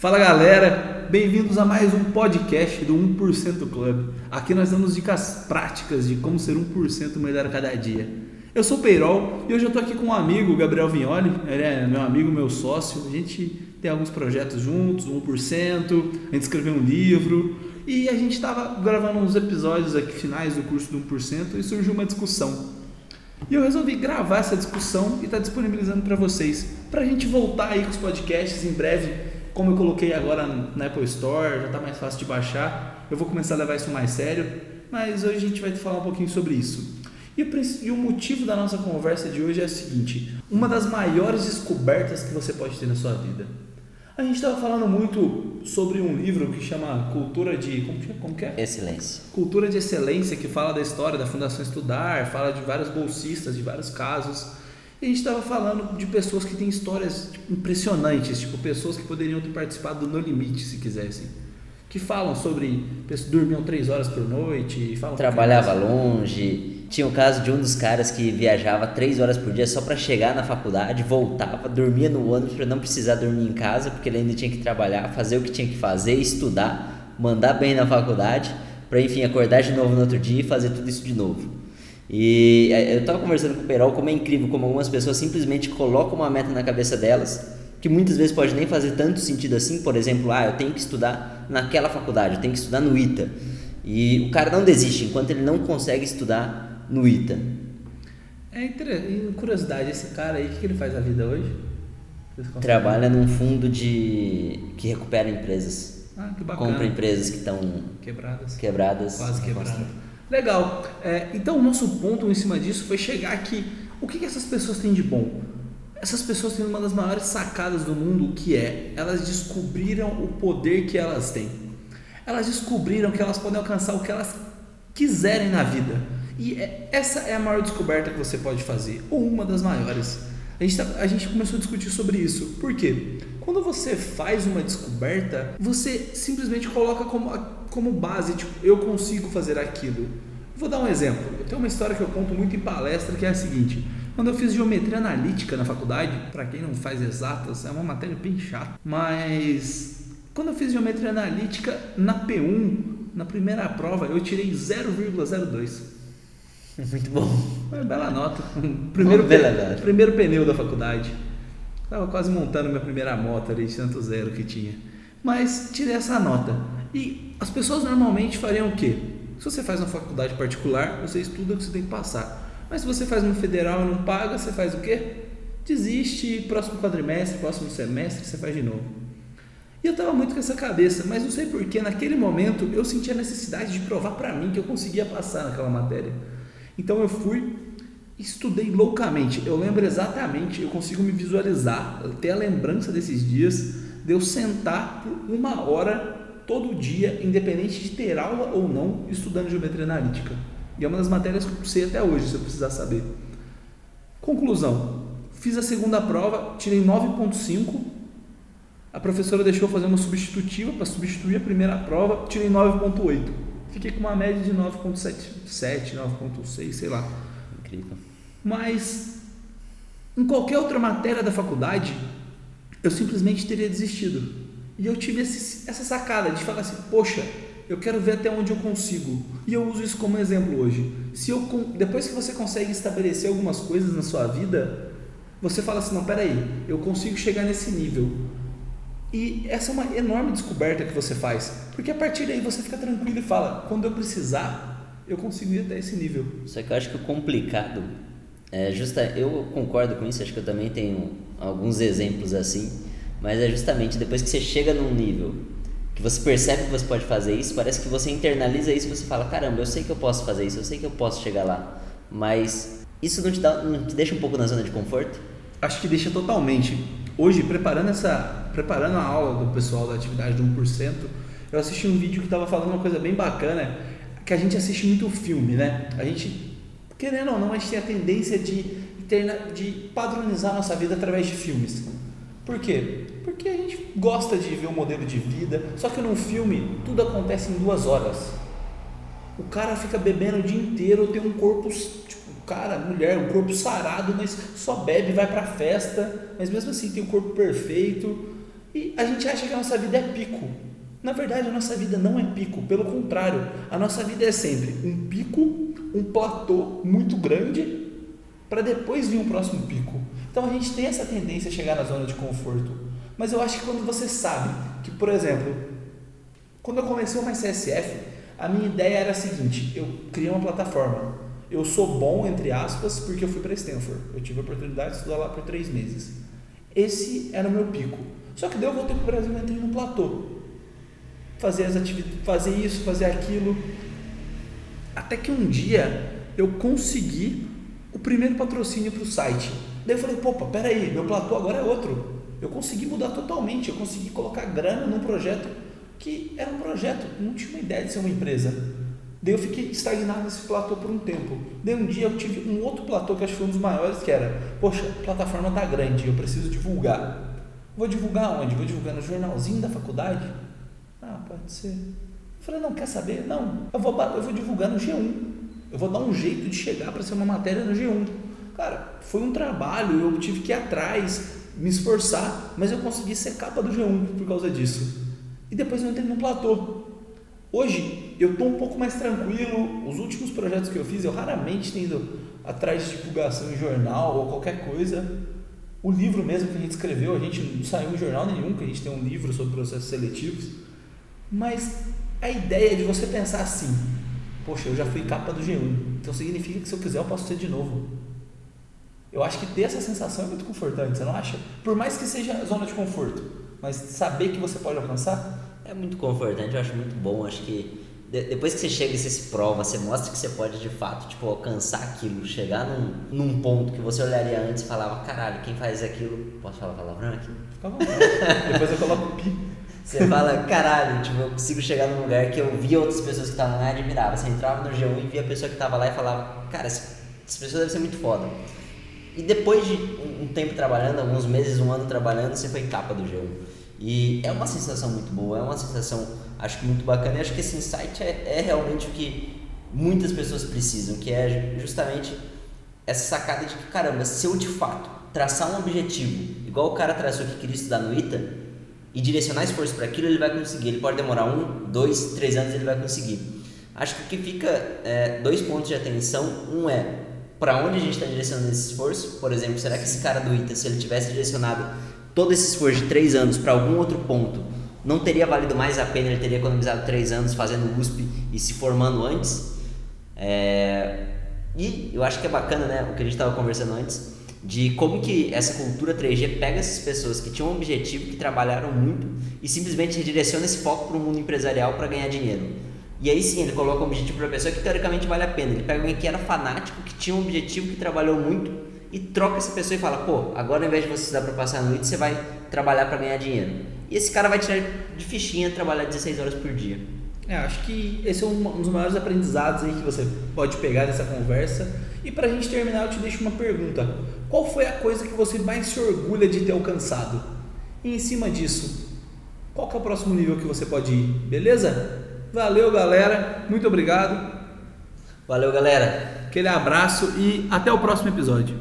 Fala galera, bem-vindos a mais um podcast do 1% Club. Aqui nós damos dicas práticas de como ser 1% melhor a cada dia. Eu sou o Peirol e hoje eu tô aqui com um amigo, Gabriel Vignoli, ele é meu amigo, meu sócio. A gente tem alguns projetos juntos, 1%, a gente escreveu um livro e a gente estava gravando uns episódios aqui finais do curso do 1% e surgiu uma discussão. E eu resolvi gravar essa discussão e estar tá disponibilizando para vocês, para a gente voltar aí com os podcasts em breve como eu coloquei agora na Apple Store, já está mais fácil de baixar, eu vou começar a levar isso mais sério, mas hoje a gente vai falar um pouquinho sobre isso. E o, motivo da nossa conversa de hoje é o seguinte: uma das maiores descobertas que você pode ter na sua vida. A gente estava falando muito sobre um livro que chama Cultura de. Como que, é? como que é? Excelência. Cultura de Excelência, que fala da história da Fundação Estudar, fala de vários bolsistas, de vários casos. E a gente estava falando de pessoas que têm histórias tipo, impressionantes, tipo pessoas que poderiam ter participado do No Limite se quisessem. Que falam sobre pessoas dormiam três horas por noite, falam trabalhava longe. Tinha o caso de um dos caras que viajava três horas por dia só para chegar na faculdade, voltava, dormia no ônibus para não precisar dormir em casa, porque ele ainda tinha que trabalhar, fazer o que tinha que fazer, estudar, mandar bem na faculdade, para enfim acordar de novo no outro dia e fazer tudo isso de novo. E é, eu estava conversando com o Perol como é incrível como algumas pessoas simplesmente colocam uma meta na cabeça delas, que muitas vezes pode nem fazer tanto sentido assim, por exemplo, ah, eu tenho que estudar naquela faculdade, eu tenho que estudar no ITA. E o cara não desiste enquanto ele não consegue estudar no ITA. É interessante, curiosidade, esse cara aí, o que, que ele faz na vida hoje? Trabalha num fundo de que recupera empresas. Ah, que bacana. Compra empresas que estão quebradas. Quebradas. Quase quebradas. Legal. É, então, o nosso ponto em cima disso foi chegar aqui. O que, que essas pessoas têm de bom? Essas pessoas têm uma das maiores sacadas do mundo, que é elas descobriram o poder que elas têm. Elas descobriram que elas podem alcançar o que elas quiserem na vida. E é, essa é a maior descoberta que você pode fazer, ou uma das maiores. A gente, tá, a gente começou a discutir sobre isso. Por quê? Quando você faz uma descoberta, você simplesmente coloca como, como base, tipo, eu consigo fazer aquilo. Vou dar um exemplo. Eu tenho uma história que eu conto muito em palestra que é a seguinte: quando eu fiz geometria analítica na faculdade, para quem não faz exatas, é uma matéria bem chata, mas quando eu fiz geometria analítica na P1, na primeira prova, eu tirei 0,02. Muito bom. Uma bela nota. Primeiro, bela nota. primeiro pneu da faculdade. Estava quase montando minha primeira moto ali, de tanto zero que tinha. Mas tirei essa nota. E as pessoas normalmente fariam o quê? Se você faz uma faculdade particular, você estuda o que você tem que passar. Mas se você faz uma federal e não paga, você faz o quê? Desiste, próximo quadrimestre, próximo semestre, você faz de novo. E eu estava muito com essa cabeça, mas não sei porquê, naquele momento eu senti a necessidade de provar para mim que eu conseguia passar naquela matéria. Então eu fui estudei loucamente. Eu lembro exatamente, eu consigo me visualizar, ter a lembrança desses dias de eu sentar por uma hora todo dia, independente de ter aula ou não, estudando geometria analítica. E é uma das matérias que eu sei até hoje, se eu precisar saber. Conclusão: fiz a segunda prova, tirei 9,5. A professora deixou fazer uma substitutiva para substituir a primeira prova, tirei 9,8. Fiquei com uma média de 9,7, 9,6, sei lá. Incrível. Mas em qualquer outra matéria da faculdade, eu simplesmente teria desistido. E eu tive esse, essa sacada de falar assim: poxa, eu quero ver até onde eu consigo. E eu uso isso como exemplo hoje. Se eu, depois que você consegue estabelecer algumas coisas na sua vida, você fala assim: não, peraí, eu consigo chegar nesse nível. E essa é uma enorme descoberta que você faz, porque a partir daí você fica tranquilo e fala: quando eu precisar, eu consigo ir até esse nível. Só que eu acho que o complicado é justa, eu concordo com isso, acho que eu também tenho alguns exemplos assim, mas é justamente depois que você chega num nível que você percebe que você pode fazer isso, parece que você internaliza isso e você fala, caramba, eu sei que eu posso fazer isso, eu sei que eu posso chegar lá, mas isso não te, dá, não te deixa um pouco na zona de conforto? Acho que deixa totalmente. Hoje, preparando essa, preparando a aula do pessoal da atividade do 1%, eu assisti um vídeo que estava falando uma coisa bem bacana, que a gente assiste muito filme, né? A gente querendo ou não, a gente tem a tendência de, de padronizar nossa vida através de filmes. Por quê? Porque a gente gosta de ver o um modelo de vida, só que num filme tudo acontece em duas horas. O cara fica bebendo o dia inteiro, tem um corpo, tipo, cara, mulher, um corpo sarado, mas só bebe, vai pra festa, mas mesmo assim tem um corpo perfeito. E a gente acha que a nossa vida é pico. Na verdade, a nossa vida não é pico, pelo contrário, a nossa vida é sempre um pico, um platô muito grande, para depois vir um próximo pico. Então a gente tem essa tendência a chegar na zona de conforto. Mas eu acho que quando você sabe que, por exemplo, quando eu comecei Mais CSF, a minha ideia era a seguinte: eu criei uma plataforma. Eu sou bom, entre aspas, porque eu fui para Stanford. Eu tive a oportunidade de estudar lá por três meses. Esse era o meu pico. Só que daí eu voltei para o Brasil e entrei no platô. Fazer, as atividades, fazer isso, fazer aquilo. Até que um dia eu consegui o primeiro patrocínio para o site. Daí eu falei, pô, peraí, meu platô agora é outro. Eu consegui mudar totalmente, eu consegui colocar grana num projeto que era um projeto, não tinha uma ideia de ser uma empresa. Daí eu fiquei estagnado nesse platô por um tempo. Daí um dia eu tive um outro platô que acho que foi um dos maiores, que era, poxa, a plataforma tá grande, eu preciso divulgar. Vou divulgar onde? Vou divulgar no jornalzinho da faculdade? Ah, pode ser. Eu falei, não, quer saber? Não, eu vou, eu vou divulgar no G1. Eu vou dar um jeito de chegar para ser uma matéria no G1. Cara, foi um trabalho, eu tive que ir atrás, me esforçar, mas eu consegui ser capa do G1 por causa disso. E depois eu entrei no platô. Hoje eu estou um pouco mais tranquilo. Os últimos projetos que eu fiz, eu raramente tenho ido atrás de divulgação em jornal ou qualquer coisa. O livro mesmo que a gente escreveu, a gente não saiu em jornal nenhum, que a gente tem um livro sobre processos seletivos. Mas a ideia de você pensar assim, poxa, eu já fui capa do G1, então significa que se eu quiser eu posso ser de novo. Eu acho que ter essa sensação é muito confortante, você não acha? Por mais que seja zona de conforto, mas saber que você pode alcançar. É muito confortante, eu acho muito bom. Acho que depois que você chega e você se prova, você mostra que você pode de fato tipo, alcançar aquilo, chegar num, num ponto que você olharia antes e falava: caralho, quem faz aquilo. Posso falar palavrão aqui? depois eu coloco pi. Você fala, caralho, tipo, eu consigo chegar num lugar que eu via outras pessoas que estavam lá e admirava. Você entrava no G1 e via a pessoa que estava lá e falava, cara, essa pessoa deve ser muito foda. E depois de um tempo trabalhando, alguns meses, um ano trabalhando, você foi capa do G1. E é uma sensação muito boa, é uma sensação, acho que muito bacana. E acho que esse insight é, é realmente o que muitas pessoas precisam, que é justamente essa sacada de que, caramba, se eu de fato traçar um objetivo, igual o cara traçou que queria estudar no ITA, e direcionar esforço para aquilo, ele vai conseguir. Ele pode demorar um, dois, três anos, ele vai conseguir. Acho que o que fica é, dois pontos de atenção. Um é para onde a gente está direcionando esse esforço. Por exemplo, será que esse cara do ITA, se ele tivesse direcionado todo esse esforço de três anos para algum outro ponto, não teria valido mais a pena? Ele teria economizado três anos fazendo USP e se formando antes? É... E eu acho que é bacana, né? O que a gente estava conversando antes, de como que essa cultura 3G pega essas pessoas que tinham um objetivo, que trabalharam muito e simplesmente redireciona esse foco para o mundo empresarial para ganhar dinheiro. E aí sim, ele coloca um objetivo para a pessoa que teoricamente vale a pena. Ele pega alguém que era fanático, que tinha um objetivo, que trabalhou muito e troca essa pessoa e fala: pô, agora ao invés de você estudar para passar a noite, você vai trabalhar para ganhar dinheiro. E esse cara vai tirar de fichinha trabalhar 16 horas por dia. É, acho que esse é um dos maiores aprendizados aí que você pode pegar dessa conversa. E para a gente terminar, eu te deixo uma pergunta: qual foi a coisa que você mais se orgulha de ter alcançado? E em cima disso, qual é o próximo nível que você pode ir? Beleza? Valeu, galera. Muito obrigado. Valeu, galera. Aquele abraço e até o próximo episódio.